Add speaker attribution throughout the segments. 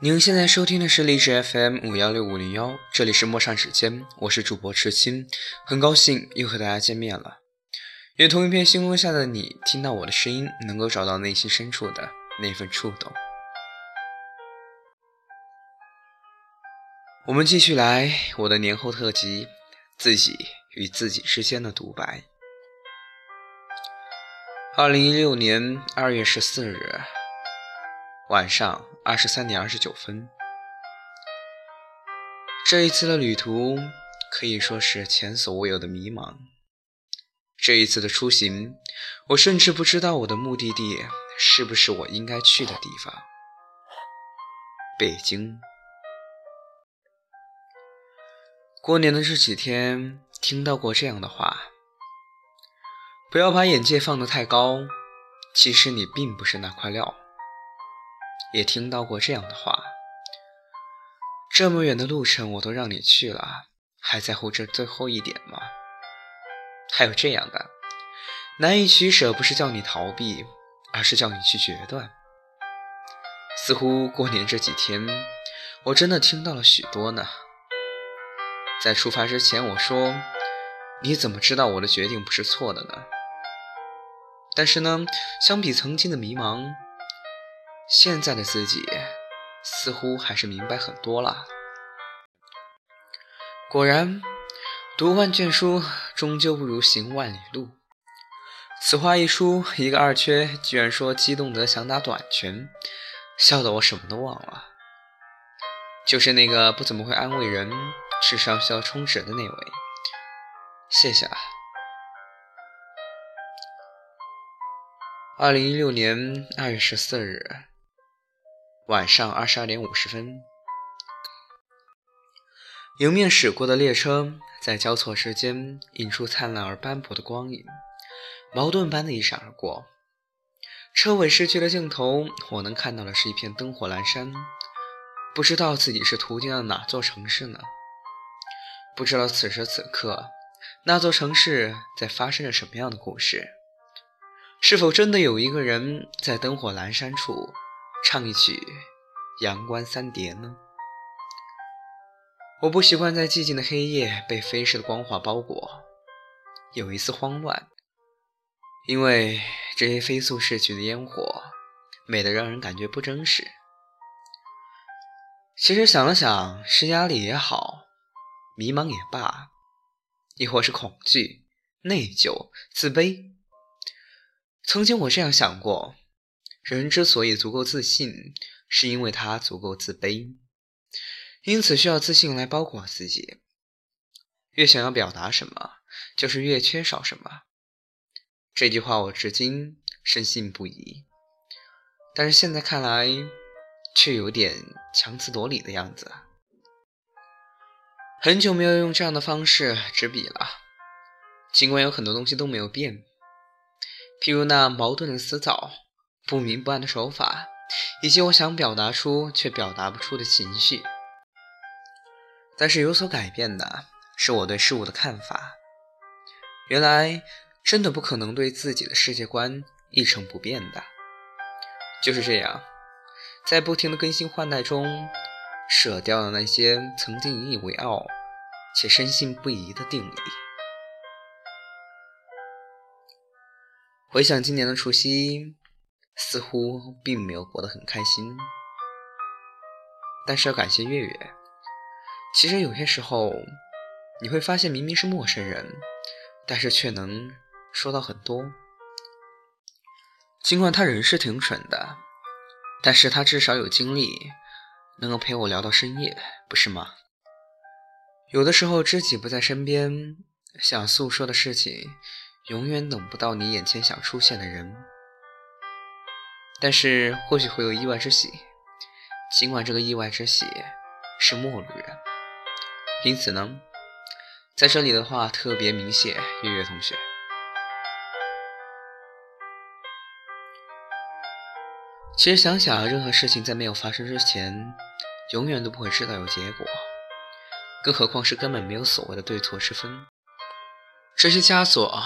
Speaker 1: 您现在收听的是励志 FM 五幺六五零幺，这里是陌上指尖，我是主播赤青，很高兴又和大家见面了。愿同一片星空下的你，听到我的声音，能够找到内心深处的那份触动。我们继续来我的年后特辑，自己与自己之间的独白。二零一六年二月十四日。晚上二十三点二十九分，这一次的旅途可以说是前所未有的迷茫。这一次的出行，我甚至不知道我的目的地是不是我应该去的地方——北京。过年的这几天，听到过这样的话：不要把眼界放得太高，其实你并不是那块料。也听到过这样的话：这么远的路程我都让你去了，还在乎这最后一点吗？还有这样的，难以取舍，不是叫你逃避，而是叫你去决断。似乎过年这几天，我真的听到了许多呢。在出发之前，我说：“你怎么知道我的决定不是错的呢？”但是呢，相比曾经的迷茫。现在的自己似乎还是明白很多了。果然，读万卷书终究不如行万里路。此话一出，一个二缺居然说激动得想打短拳，笑得我什么都忘了。就是那个不怎么会安慰人、智商需要充值的那位。谢谢啊。二零一六年二月十四日。晚上二十二点五十分，迎面驶过的列车在交错之间映出灿烂而斑驳的光影，矛盾般的一闪而过。车尾失去了镜头，我能看到的是一片灯火阑珊。不知道自己是途经了哪座城市呢？不知道此时此刻那座城市在发生着什么样的故事？是否真的有一个人在灯火阑珊处？唱一曲《阳关三叠》呢？我不习惯在寂静的黑夜被飞逝的光华包裹，有一丝慌乱，因为这些飞速逝去的烟火，美得让人感觉不真实。其实想了想，是压力也好，迷茫也罢，亦或是恐惧、内疚、自卑，曾经我这样想过。人之所以足够自信，是因为他足够自卑，因此需要自信来包裹自己。越想要表达什么，就是越缺少什么。这句话我至今深信不疑，但是现在看来，却有点强词夺理的样子。很久没有用这样的方式执笔了，尽管有很多东西都没有变，譬如那矛盾的词藻。不明不暗的手法，以及我想表达出却表达不出的情绪，但是有所改变的是我对事物的看法。原来真的不可能对自己的世界观一成不变的，就是这样，在不停的更新换代中，舍掉了那些曾经引以为傲且深信不疑的定理。回想今年的除夕。似乎并没有过得很开心，但是要感谢月月。其实有些时候，你会发现明明是陌生人，但是却能说到很多。尽管他人是挺蠢的，但是他至少有精力能够陪我聊到深夜，不是吗？有的时候知己不在身边，想诉说的事情，永远等不到你眼前想出现的人。但是或许会有意外之喜，尽管这个意外之喜是陌路人。因此呢，在这里的话特别明谢月月同学。其实想想，任何事情在没有发生之前，永远都不会知道有结果，更何况是根本没有所谓的对错之分。这些枷锁，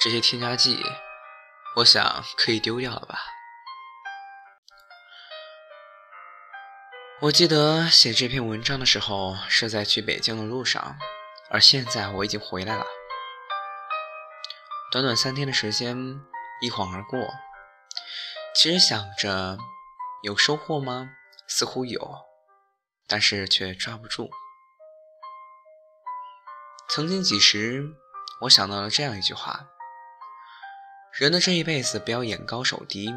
Speaker 1: 这些添加剂，我想可以丢掉了吧。
Speaker 2: 我记得写这篇文章的时候是在去北京的路上，而现在我已经回来了。短短三天的时间一晃而过，其实想着有收获吗？似乎有，但是却抓不住。曾经几时，我想到了这样一句话：人的这一辈子不要眼高手低，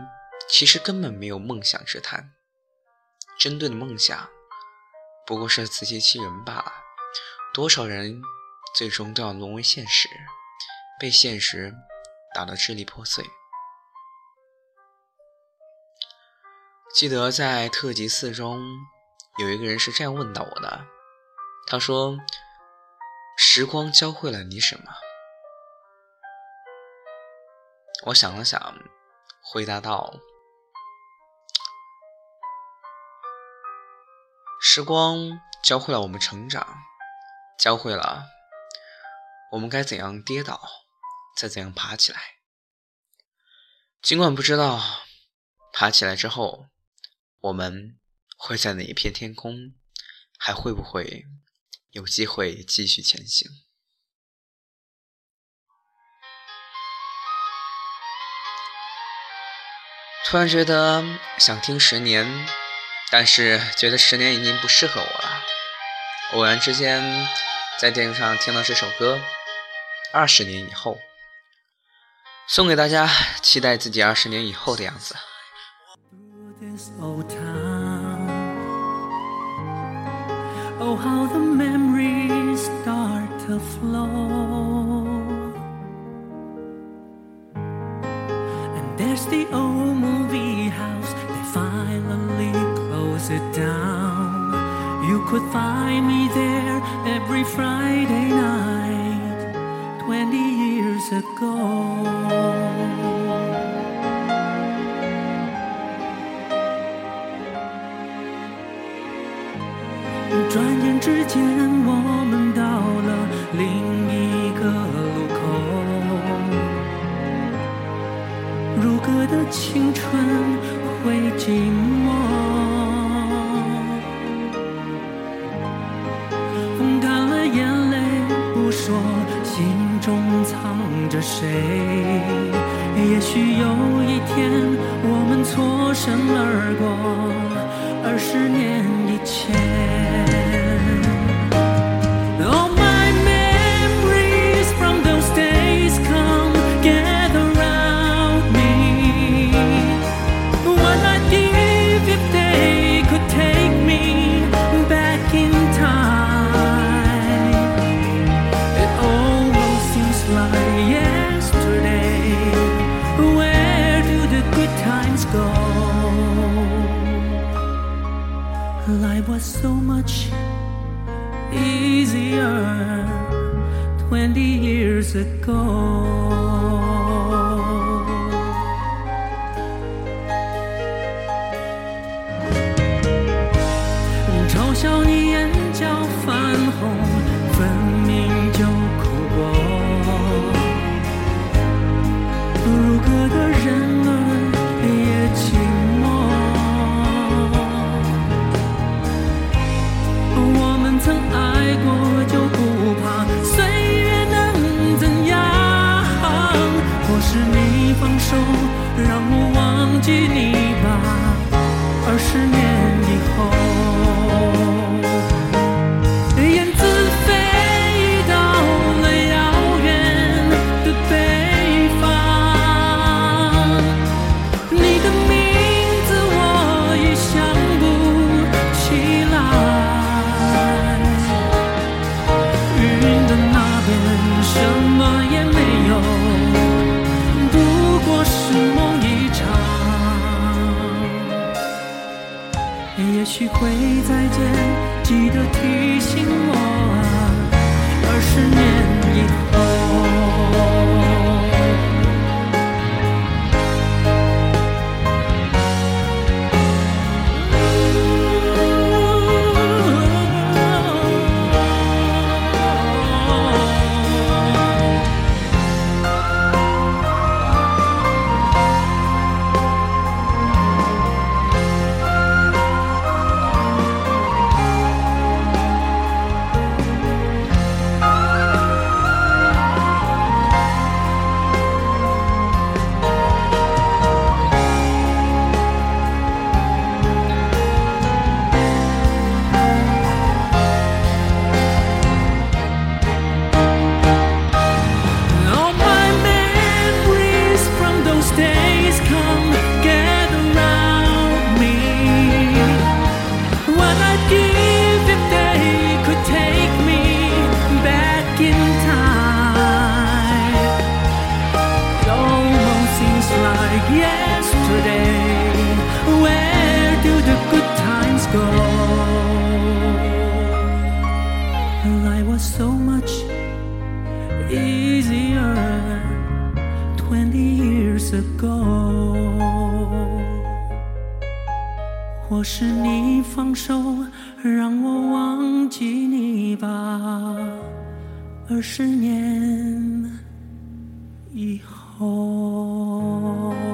Speaker 2: 其实根本没有梦想之谈。针对的梦想，不过是自欺欺人罢了。多少人最终都要沦为现实，被现实打得支离破碎。记得在特级四中，有一个人是这样问到我的，他说：“时光教会了你什么？”我想了想，回答道。时光教会了我们成长，教会了我们该怎样跌倒，再怎样爬起来。尽管不知道爬起来之后，我们会在哪一片天空，还会不会有机会继续前行。突然觉得想听《十年》。但是觉得十年已经不适合我了，偶然之间在电视上听到这首歌，二十年以后。送给大家，期待自己二十年以后的样子。oh，how the memories start to flow。and there's the old moon。sit down. You could find me there every Friday night, 20 years ago. 转眼之间，我们到了另一个路口。如歌的青春会 眼泪不说，心中藏着。谁？也许有一天，我们错身而过，二十年以前。So much easier 20 years ago. 让我忘记你吧二十年以后。以后。